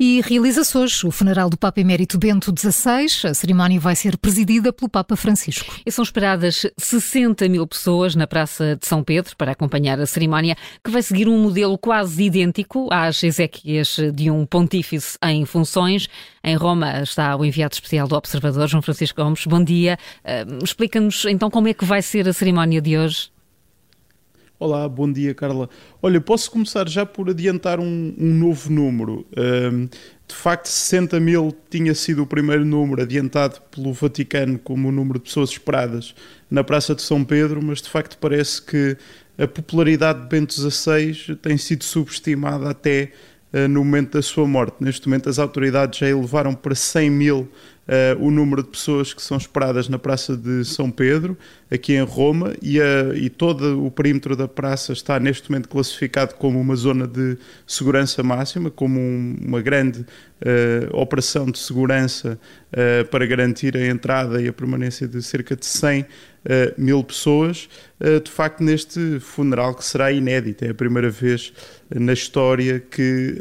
E realiza-se hoje o funeral do Papa Emérito Bento XVI. A cerimónia vai ser presidida pelo Papa Francisco. E são esperadas 60 mil pessoas na Praça de São Pedro para acompanhar a cerimónia, que vai seguir um modelo quase idêntico às exéquias de um pontífice em funções. Em Roma está o enviado especial do Observador, João Francisco Gomes. Bom dia. Uh, Explica-nos então como é que vai ser a cerimónia de hoje. Olá, bom dia, Carla. Olha, posso começar já por adiantar um, um novo número. Um, de facto, 60 mil tinha sido o primeiro número adiantado pelo Vaticano como o número de pessoas esperadas na Praça de São Pedro, mas de facto parece que a popularidade de Bento XVI tem sido subestimada até uh, no momento da sua morte. Neste momento, as autoridades já elevaram para 100 mil uh, o número de pessoas que são esperadas na Praça de São Pedro, aqui em Roma, e, a, e todo o perímetro da praça está neste momento classificado como uma zona de segurança máxima, como um, uma grande uh, operação de segurança uh, para garantir a entrada e a permanência de cerca de 100 mil pessoas, de facto, neste funeral que será inédito. É a primeira vez na história que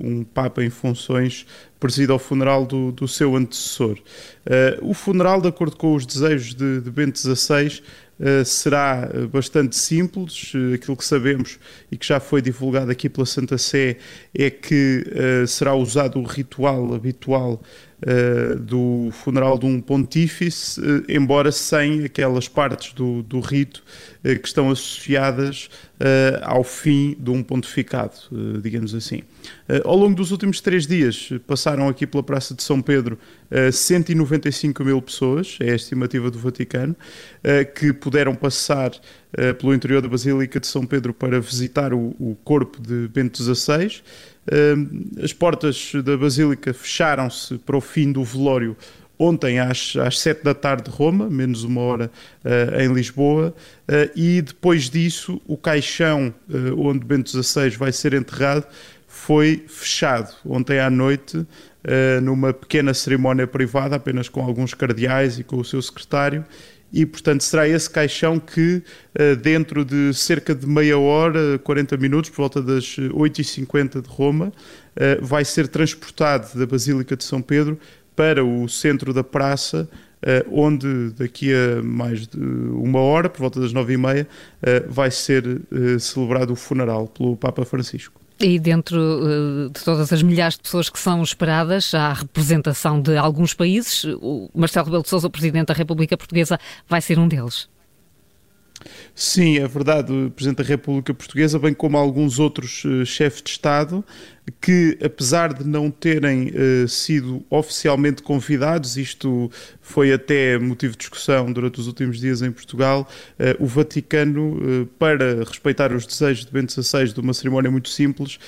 um Papa em funções presida ao funeral do, do seu antecessor. Uh, o funeral, de acordo com os desejos de, de Bento XVI, será bastante simples. Uh, aquilo que sabemos e que já foi divulgado aqui pela Santa Sé é que será usado o ritual habitual do funeral de um pontífice, embora sem aquelas partes do, do rito que estão associadas ao fim de um pontificado, digamos assim. ao longo dos últimos três dias passaram aqui pela Praça de São Pedro 195 mil pessoas, é a estimativa do Vaticano, que puderam passar pelo interior da Basílica de São Pedro para visitar o, o corpo de Bento XVI. As portas da Basílica fecharam-se para o fim do velório ontem às, às 7 da tarde de Roma, menos uma hora uh, em Lisboa, uh, e depois disso o caixão uh, onde Bento XVI vai ser enterrado foi fechado ontem à noite numa pequena cerimónia privada, apenas com alguns cardeais e com o seu secretário, e, portanto, será esse caixão que, eh, dentro de cerca de meia hora, 40 minutos, por volta das 8h50 de Roma, eh, vai ser transportado da Basílica de São Pedro para o centro da praça, eh, onde daqui a mais de uma hora, por volta das nove e meia, vai ser celebrado o funeral pelo Papa Francisco. E dentro uh, de todas as milhares de pessoas que são esperadas, há representação de alguns países. O Marcelo Rebelo de Sousa, o Presidente da República Portuguesa, vai ser um deles. Sim, é verdade. O Presidente da República Portuguesa, bem como alguns outros uh, chefes de Estado, que apesar de não terem uh, sido oficialmente convidados, isto foi até motivo de discussão durante os últimos dias em Portugal, uh, o Vaticano, para respeitar os desejos de Bento XVI de uma cerimónia muito simples,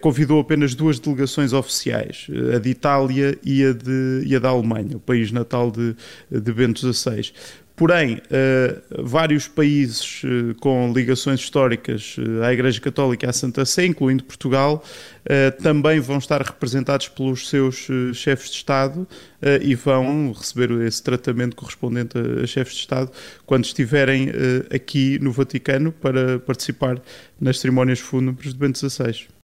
convidou apenas duas delegações oficiais, a de Itália e a, de, e a da Alemanha, o país natal de, de Bento XVI. Porém, uh, vários países uh, com ligações históricas uh, à Igreja Católica e à Santa Sé, incluindo Portugal, também vão estar representados pelos seus chefes de Estado e vão receber esse tratamento correspondente a, a chefes de Estado quando estiverem aqui no Vaticano para participar nas cerimónias fúnebres de Bento XVI.